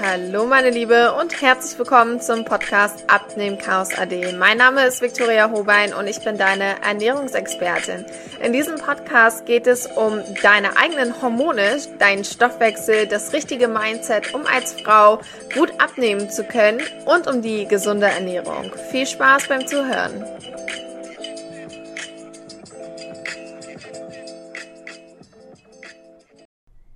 Hallo meine Liebe und herzlich willkommen zum Podcast Abnehmen Chaos AD. Mein Name ist Viktoria Hobein und ich bin deine Ernährungsexpertin. In diesem Podcast geht es um deine eigenen Hormone, deinen Stoffwechsel, das richtige Mindset, um als Frau gut abnehmen zu können und um die gesunde Ernährung. Viel Spaß beim Zuhören.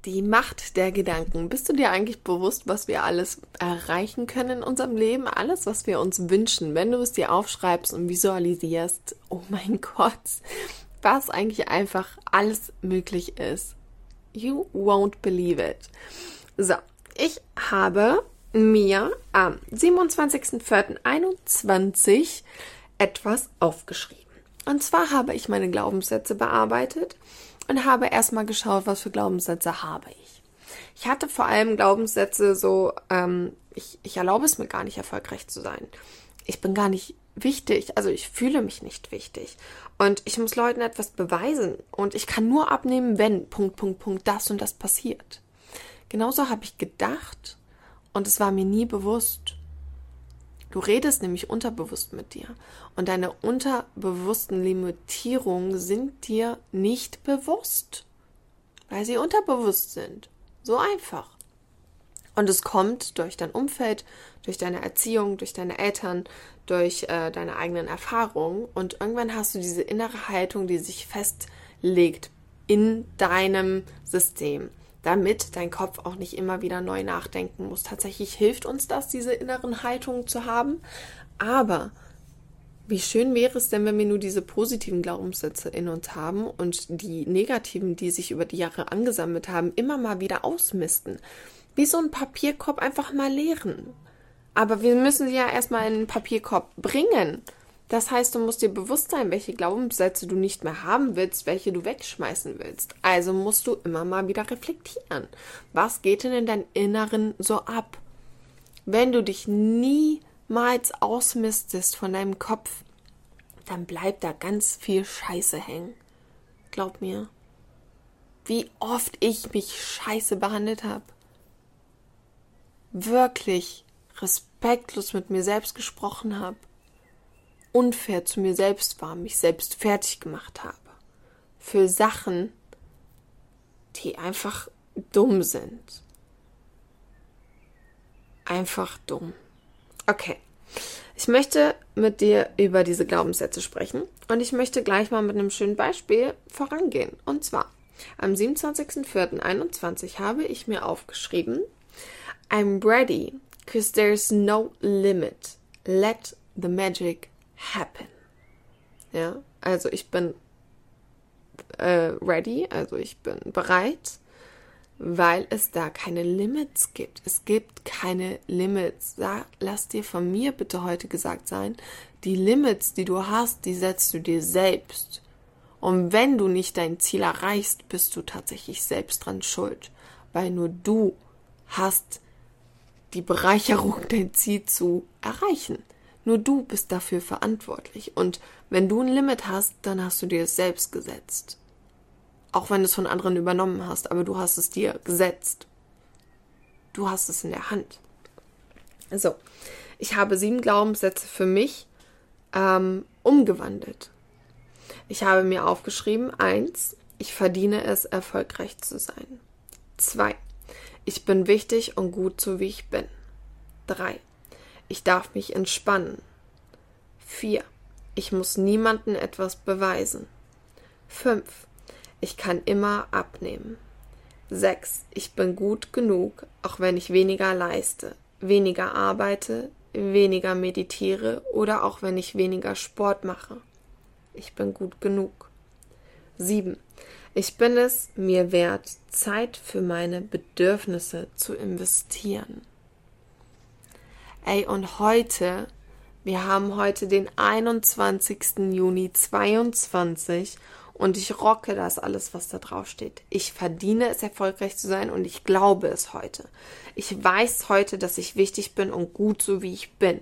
Die Macht der Gedanken. Bist du dir eigentlich bewusst, was wir alles erreichen können in unserem Leben? Alles, was wir uns wünschen, wenn du es dir aufschreibst und visualisierst. Oh mein Gott, was eigentlich einfach alles möglich ist. You won't believe it. So, ich habe mir am 27.04.21 etwas aufgeschrieben. Und zwar habe ich meine Glaubenssätze bearbeitet und habe erstmal geschaut, was für Glaubenssätze habe ich. Ich hatte vor allem Glaubenssätze so, ähm, ich, ich erlaube es mir gar nicht erfolgreich zu sein. Ich bin gar nicht wichtig, also ich fühle mich nicht wichtig. Und ich muss Leuten etwas beweisen. Und ich kann nur abnehmen, wenn Punkt, Punkt, Punkt, das und das passiert. Genauso habe ich gedacht und es war mir nie bewusst. Du redest nämlich unterbewusst mit dir. Und deine unterbewussten Limitierungen sind dir nicht bewusst. Weil sie unterbewusst sind. So einfach. Und es kommt durch dein Umfeld, durch deine Erziehung, durch deine Eltern, durch äh, deine eigenen Erfahrungen. Und irgendwann hast du diese innere Haltung, die sich festlegt in deinem System damit dein Kopf auch nicht immer wieder neu nachdenken muss. Tatsächlich hilft uns das, diese inneren Haltungen zu haben. Aber wie schön wäre es denn, wenn wir nur diese positiven Glaubenssätze in uns haben und die negativen, die sich über die Jahre angesammelt haben, immer mal wieder ausmisten. Wie so ein Papierkorb einfach mal leeren. Aber wir müssen sie ja erstmal in den Papierkorb bringen. Das heißt, du musst dir bewusst sein, welche Glaubenssätze du nicht mehr haben willst, welche du wegschmeißen willst. Also musst du immer mal wieder reflektieren. Was geht denn in deinem Inneren so ab? Wenn du dich niemals ausmistest von deinem Kopf, dann bleibt da ganz viel Scheiße hängen. Glaub mir. Wie oft ich mich scheiße behandelt habe. Wirklich respektlos mit mir selbst gesprochen habe unfair zu mir selbst war, mich selbst fertig gemacht habe. Für Sachen, die einfach dumm sind. Einfach dumm. Okay. Ich möchte mit dir über diese Glaubenssätze sprechen und ich möchte gleich mal mit einem schönen Beispiel vorangehen. Und zwar, am 27.04.21 habe ich mir aufgeschrieben, I'm ready, because there's no limit. Let the magic happen. Ja, also ich bin äh, ready, also ich bin bereit, weil es da keine Limits gibt. Es gibt keine Limits. Sag, lass dir von mir bitte heute gesagt sein, die Limits, die du hast, die setzt du dir selbst. Und wenn du nicht dein Ziel erreichst, bist du tatsächlich selbst dran schuld, weil nur du hast die Bereicherung, dein Ziel zu erreichen. Nur du bist dafür verantwortlich. Und wenn du ein Limit hast, dann hast du dir es selbst gesetzt. Auch wenn du es von anderen übernommen hast, aber du hast es dir gesetzt. Du hast es in der Hand. So, ich habe sieben Glaubenssätze für mich ähm, umgewandelt. Ich habe mir aufgeschrieben, eins, ich verdiene es, erfolgreich zu sein. Zwei, ich bin wichtig und gut so wie ich bin. Drei, ich darf mich entspannen. 4. Ich muss niemanden etwas beweisen. 5. Ich kann immer abnehmen. 6. Ich bin gut genug, auch wenn ich weniger leiste, weniger arbeite, weniger meditiere oder auch wenn ich weniger Sport mache. Ich bin gut genug. 7. Ich bin es mir wert, Zeit für meine Bedürfnisse zu investieren. Ey, und heute, wir haben heute den 21. Juni 22 und ich rocke das alles, was da drauf steht. Ich verdiene es, erfolgreich zu sein und ich glaube es heute. Ich weiß heute, dass ich wichtig bin und gut so wie ich bin.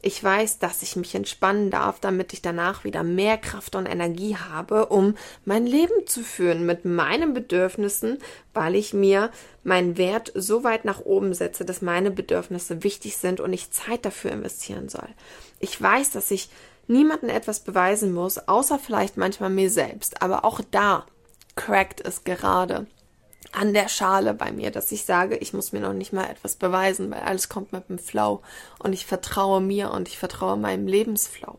Ich weiß, dass ich mich entspannen darf, damit ich danach wieder mehr Kraft und Energie habe, um mein Leben zu führen mit meinen Bedürfnissen, weil ich mir meinen Wert so weit nach oben setze, dass meine Bedürfnisse wichtig sind und ich Zeit dafür investieren soll. Ich weiß, dass ich niemandem etwas beweisen muss, außer vielleicht manchmal mir selbst. Aber auch da crackt es gerade an der Schale bei mir, dass ich sage, ich muss mir noch nicht mal etwas beweisen, weil alles kommt mit dem Flow und ich vertraue mir und ich vertraue meinem Lebensflow.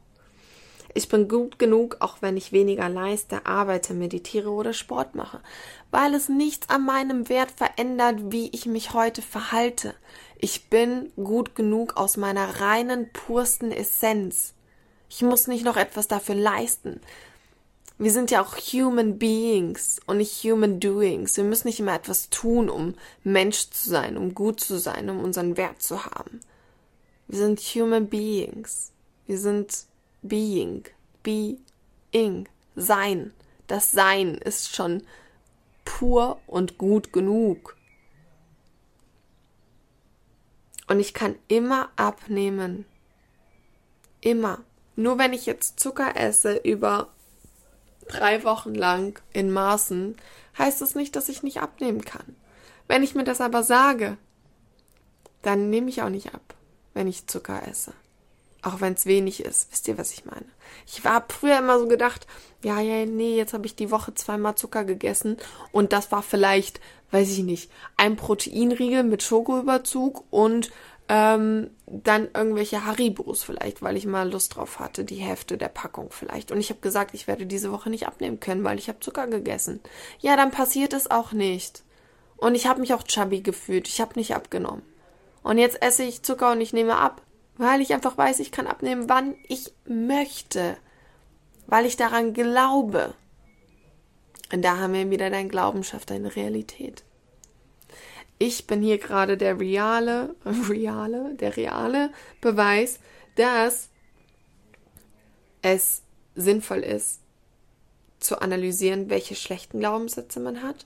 Ich bin gut genug, auch wenn ich weniger leiste, arbeite, meditiere oder Sport mache, weil es nichts an meinem Wert verändert, wie ich mich heute verhalte. Ich bin gut genug aus meiner reinen, pursten Essenz. Ich muss nicht noch etwas dafür leisten. Wir sind ja auch Human Beings und nicht Human Doings. Wir müssen nicht immer etwas tun, um Mensch zu sein, um gut zu sein, um unseren Wert zu haben. Wir sind Human Beings. Wir sind Being. Being. Sein. Das Sein ist schon pur und gut genug. Und ich kann immer abnehmen. Immer. Nur wenn ich jetzt Zucker esse über drei Wochen lang in Maßen, heißt das nicht, dass ich nicht abnehmen kann. Wenn ich mir das aber sage, dann nehme ich auch nicht ab, wenn ich Zucker esse. Auch wenn es wenig ist. Wisst ihr, was ich meine? Ich war früher immer so gedacht, ja, ja, nee, jetzt habe ich die Woche zweimal Zucker gegessen und das war vielleicht, weiß ich nicht, ein Proteinriegel mit Schokoüberzug und ähm, dann irgendwelche Haribos vielleicht, weil ich mal Lust drauf hatte, die Hälfte der Packung vielleicht. Und ich habe gesagt, ich werde diese Woche nicht abnehmen können, weil ich habe Zucker gegessen. Ja, dann passiert es auch nicht. Und ich habe mich auch chubby gefühlt. Ich habe nicht abgenommen. Und jetzt esse ich Zucker und ich nehme ab, weil ich einfach weiß, ich kann abnehmen, wann ich möchte. Weil ich daran glaube. Und da haben wir wieder dein Glauben schafft deine Realität ich bin hier gerade der reale, reale, der reale Beweis, dass es sinnvoll ist, zu analysieren, welche schlechten Glaubenssätze man hat,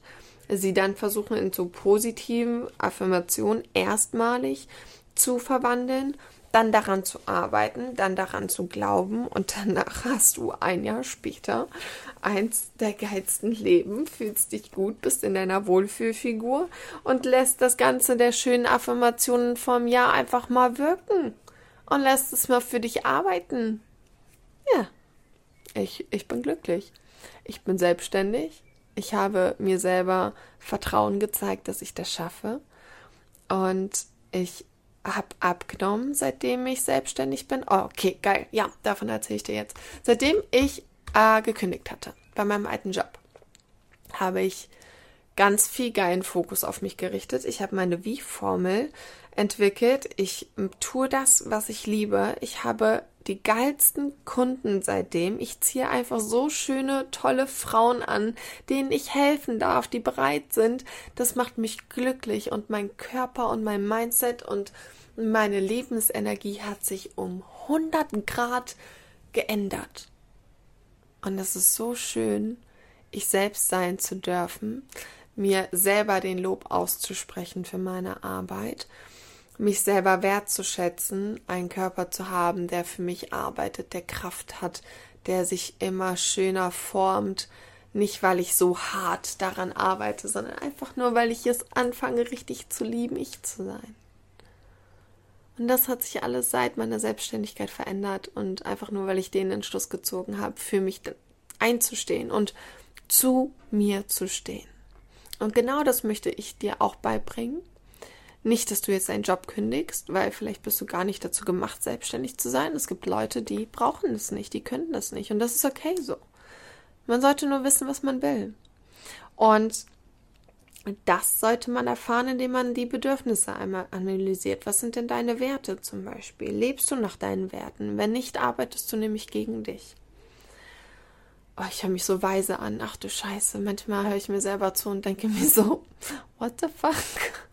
sie dann versuchen in so positiven Affirmationen erstmalig zu verwandeln dann daran zu arbeiten, dann daran zu glauben und danach hast du ein Jahr später eins der geilsten Leben, fühlst dich gut, bist in deiner Wohlfühlfigur und lässt das Ganze der schönen Affirmationen vom Jahr einfach mal wirken und lässt es mal für dich arbeiten. Ja, ich, ich bin glücklich. Ich bin selbstständig. Ich habe mir selber Vertrauen gezeigt, dass ich das schaffe. Und ich habe abgenommen, seitdem ich selbstständig bin. Oh, okay, geil. Ja, davon erzähle ich dir jetzt. Seitdem ich äh, gekündigt hatte bei meinem alten Job, habe ich ganz viel geilen Fokus auf mich gerichtet. Ich habe meine Wie-Formel entwickelt. Ich tue das, was ich liebe. Ich habe die geilsten Kunden seitdem. Ich ziehe einfach so schöne, tolle Frauen an, denen ich helfen darf, die bereit sind. Das macht mich glücklich und mein Körper und mein Mindset und meine Lebensenergie hat sich um 100 Grad geändert. Und es ist so schön, ich selbst sein zu dürfen, mir selber den Lob auszusprechen für meine Arbeit, mich selber wertzuschätzen, einen Körper zu haben, der für mich arbeitet, der Kraft hat, der sich immer schöner formt, nicht weil ich so hart daran arbeite, sondern einfach nur, weil ich es anfange, richtig zu lieben, ich zu sein. Und das hat sich alles seit meiner Selbstständigkeit verändert und einfach nur, weil ich den Entschluss gezogen habe, für mich einzustehen und zu mir zu stehen. Und genau das möchte ich dir auch beibringen. Nicht, dass du jetzt deinen Job kündigst, weil vielleicht bist du gar nicht dazu gemacht, selbstständig zu sein. Es gibt Leute, die brauchen es nicht, die können das nicht. Und das ist okay so. Man sollte nur wissen, was man will. Und das sollte man erfahren, indem man die Bedürfnisse einmal analysiert. Was sind denn deine Werte zum Beispiel? Lebst du nach deinen Werten? Wenn nicht, arbeitest du nämlich gegen dich. Oh, ich höre mich so weise an. Ach du Scheiße. Manchmal höre ich mir selber zu und denke mir so, what the fuck?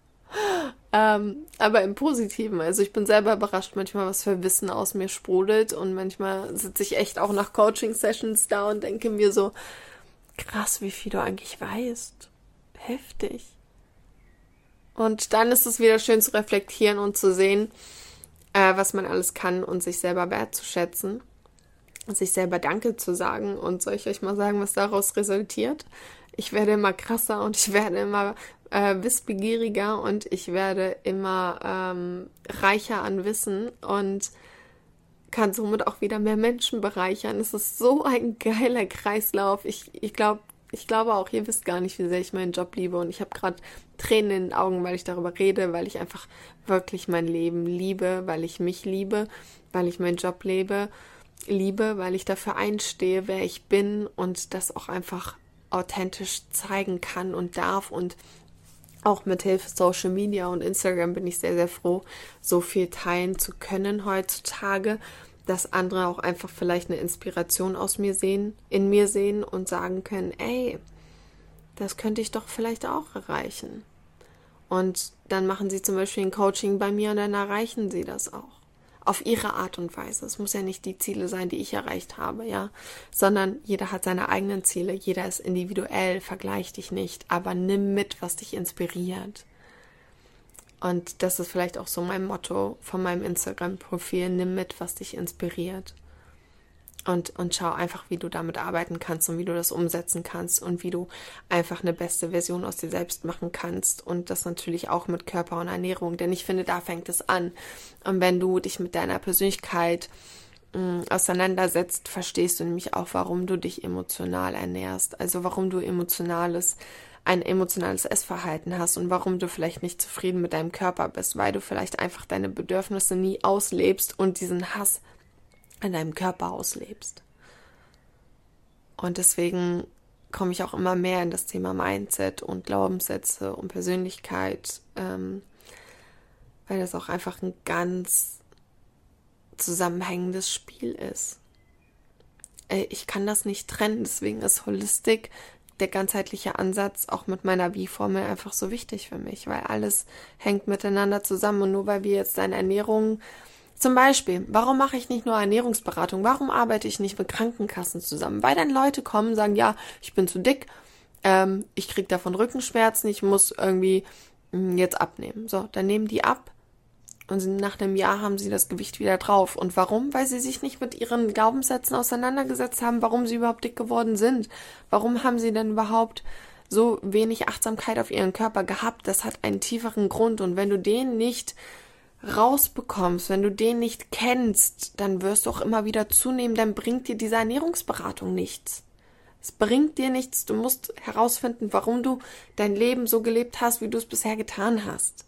Ähm, aber im Positiven. Also ich bin selber überrascht, manchmal was für Wissen aus mir sprudelt und manchmal sitze ich echt auch nach Coaching-Sessions da und denke mir so, krass, wie viel du eigentlich weißt heftig. Und dann ist es wieder schön zu reflektieren und zu sehen, äh, was man alles kann und sich selber wertzuschätzen sich selber Danke zu sagen. Und soll ich euch mal sagen, was daraus resultiert? Ich werde immer krasser und ich werde immer äh, wissbegieriger und ich werde immer ähm, reicher an Wissen und kann somit auch wieder mehr Menschen bereichern. Es ist so ein geiler Kreislauf. Ich, ich glaube, ich glaube auch, ihr wisst gar nicht, wie sehr ich meinen Job liebe. Und ich habe gerade Tränen in den Augen, weil ich darüber rede, weil ich einfach wirklich mein Leben liebe, weil ich mich liebe, weil ich meinen Job lebe liebe, weil ich dafür einstehe, wer ich bin und das auch einfach authentisch zeigen kann und darf und auch mit Hilfe Social Media und Instagram bin ich sehr, sehr froh, so viel teilen zu können heutzutage, dass andere auch einfach vielleicht eine Inspiration aus mir sehen, in mir sehen und sagen können, ey, das könnte ich doch vielleicht auch erreichen. Und dann machen sie zum Beispiel ein Coaching bei mir und dann erreichen sie das auch auf ihre Art und Weise. Es muss ja nicht die Ziele sein, die ich erreicht habe, ja, sondern jeder hat seine eigenen Ziele, jeder ist individuell, vergleich dich nicht, aber nimm mit, was dich inspiriert. Und das ist vielleicht auch so mein Motto von meinem Instagram-Profil, nimm mit, was dich inspiriert und, und schau einfach, wie du damit arbeiten kannst und wie du das umsetzen kannst und wie du einfach eine beste Version aus dir selbst machen kannst und das natürlich auch mit Körper und Ernährung, denn ich finde, da fängt es an. Und wenn du dich mit deiner Persönlichkeit mh, mm, auseinandersetzt, verstehst du nämlich auch, warum du dich emotional ernährst, also warum du emotionales ein emotionales Essverhalten hast und warum du vielleicht nicht zufrieden mit deinem Körper bist, weil du vielleicht einfach deine Bedürfnisse nie auslebst und diesen Hass in deinem Körper auslebst. Und deswegen komme ich auch immer mehr in das Thema Mindset und Glaubenssätze und Persönlichkeit, ähm, weil das auch einfach ein ganz zusammenhängendes Spiel ist. Äh, ich kann das nicht trennen, deswegen ist Holistik, der ganzheitliche Ansatz, auch mit meiner Wie-Formel einfach so wichtig für mich, weil alles hängt miteinander zusammen und nur weil wir jetzt deine Ernährung zum Beispiel, warum mache ich nicht nur Ernährungsberatung? Warum arbeite ich nicht mit Krankenkassen zusammen? Weil dann Leute kommen und sagen, ja, ich bin zu dick, ähm, ich kriege davon Rückenschmerzen, ich muss irgendwie mh, hm, jetzt abnehmen. So, dann nehmen die ab und nach einem Jahr haben sie das Gewicht wieder drauf. Und warum? Weil sie sich nicht mit ihren Glaubenssätzen auseinandergesetzt haben, warum sie überhaupt dick geworden sind. Warum haben sie denn überhaupt so wenig Achtsamkeit auf ihren Körper gehabt? Das hat einen tieferen Grund. Und wenn du den nicht rausbekommst, wenn du den nicht kennst, dann wirst du auch immer wieder zunehmen, dann bringt dir diese Ernährungsberatung nichts. Es bringt dir nichts, du musst herausfinden, warum du dein Leben so gelebt hast, wie du es bisher getan hast.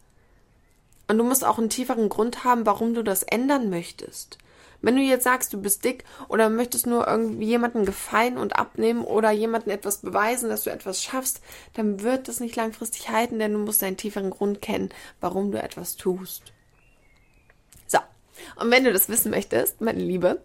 Und du musst auch einen tieferen Grund haben, warum du das ändern möchtest. Wenn du jetzt sagst, du bist dick oder möchtest nur irgendwie jemanden gefallen und abnehmen oder jemanden etwas beweisen, dass du etwas schaffst, dann wird das nicht langfristig halten, denn du musst einen tieferen Grund kennen, warum du etwas tust. Und wenn du das wissen möchtest, meine Liebe,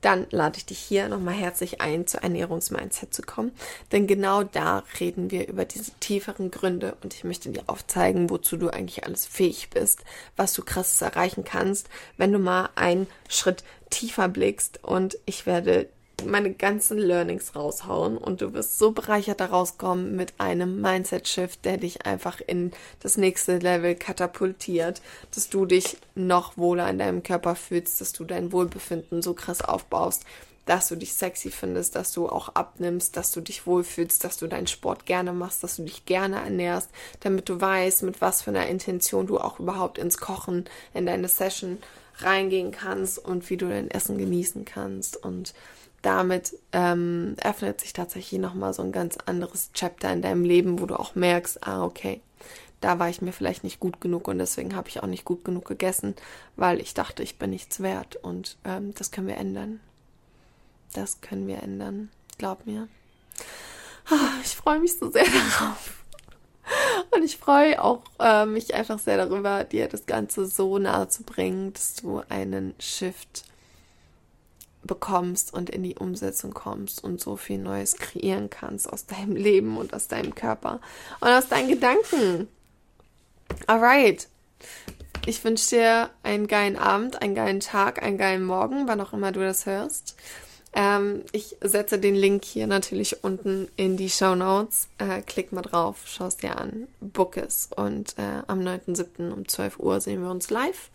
dann lade ich dich hier nochmal herzlich ein, zu Ernährungsmindset zu kommen. Denn genau da reden wir über diese tieferen Gründe und ich möchte dir aufzeigen, wozu du eigentlich alles fähig bist, was du krasses erreichen kannst, wenn du mal einen Schritt tiefer blickst und ich werde meine ganzen Learnings raushauen und du wirst so bereichert daraus kommen mit einem Mindset-Shift, der dich einfach in das nächste Level katapultiert, dass du dich noch wohler in deinem Körper fühlst, dass du dein Wohlbefinden so krass aufbaust, dass du dich sexy findest, dass du auch abnimmst, dass du dich wohlfühlst, dass du deinen Sport gerne machst, dass du dich gerne ernährst, damit du weißt, mit was für einer Intention du auch überhaupt ins Kochen, in deine Session reingehen kannst und wie du dein Essen genießen kannst. Und damit ähm, öffnet sich tatsächlich nochmal so ein ganz anderes Chapter in deinem Leben, wo du auch merkst, ah, okay, da war ich mir vielleicht nicht gut genug und deswegen habe ich auch nicht gut genug gegessen, weil ich dachte, ich bin nichts wert und ähm, das können wir ändern. Das können wir ändern, glaub mir. Ah, ich freue mich so sehr darauf. Und ich freue auch äh, mich einfach sehr darüber, dir das Ganze so nahe zu bringen, dass du einen Shift bekommst und in die Umsetzung kommst und so viel Neues kreieren kannst aus deinem Leben und aus deinem Körper und aus deinen Gedanken. Alright. Ich wünsche dir einen geilen Abend, einen geilen Tag, einen geilen Morgen, wann auch immer du das hörst. Ähm, ich setze den Link hier natürlich unten in die Show Notes. Äh, klick mal drauf, schau es dir an, book es. Und äh, am 9.7. um 12 Uhr sehen wir uns live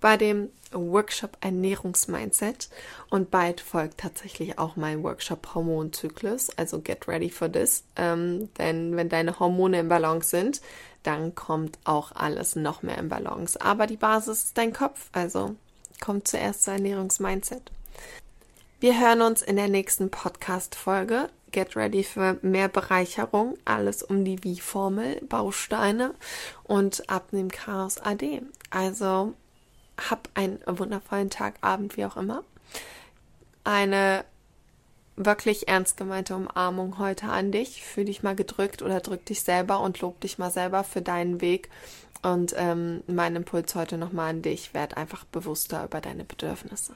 bei dem Workshop Ernährungsmindset. Und bald folgt tatsächlich auch mein Workshop Hormonzyklus. Also get ready for this. Ähm, denn wenn deine Hormone im Balance sind, dann kommt auch alles noch mehr in Balance. Aber die Basis ist dein Kopf. Also kommt zuerst zu Ernährungsmindset. Wir hören uns in der nächsten Podcast-Folge. Get ready für mehr Bereicherung. Alles um die Wie-Formel, Bausteine und Abnehmen Chaos AD. Also hab einen wundervollen Tag, Abend, wie auch immer. Eine wirklich ernst gemeinte Umarmung heute an dich. Fühl dich mal gedrückt oder drück dich selber und lob dich mal selber für deinen Weg. Und ähm, mein Impuls heute nochmal an dich. Werd einfach bewusster über deine Bedürfnisse.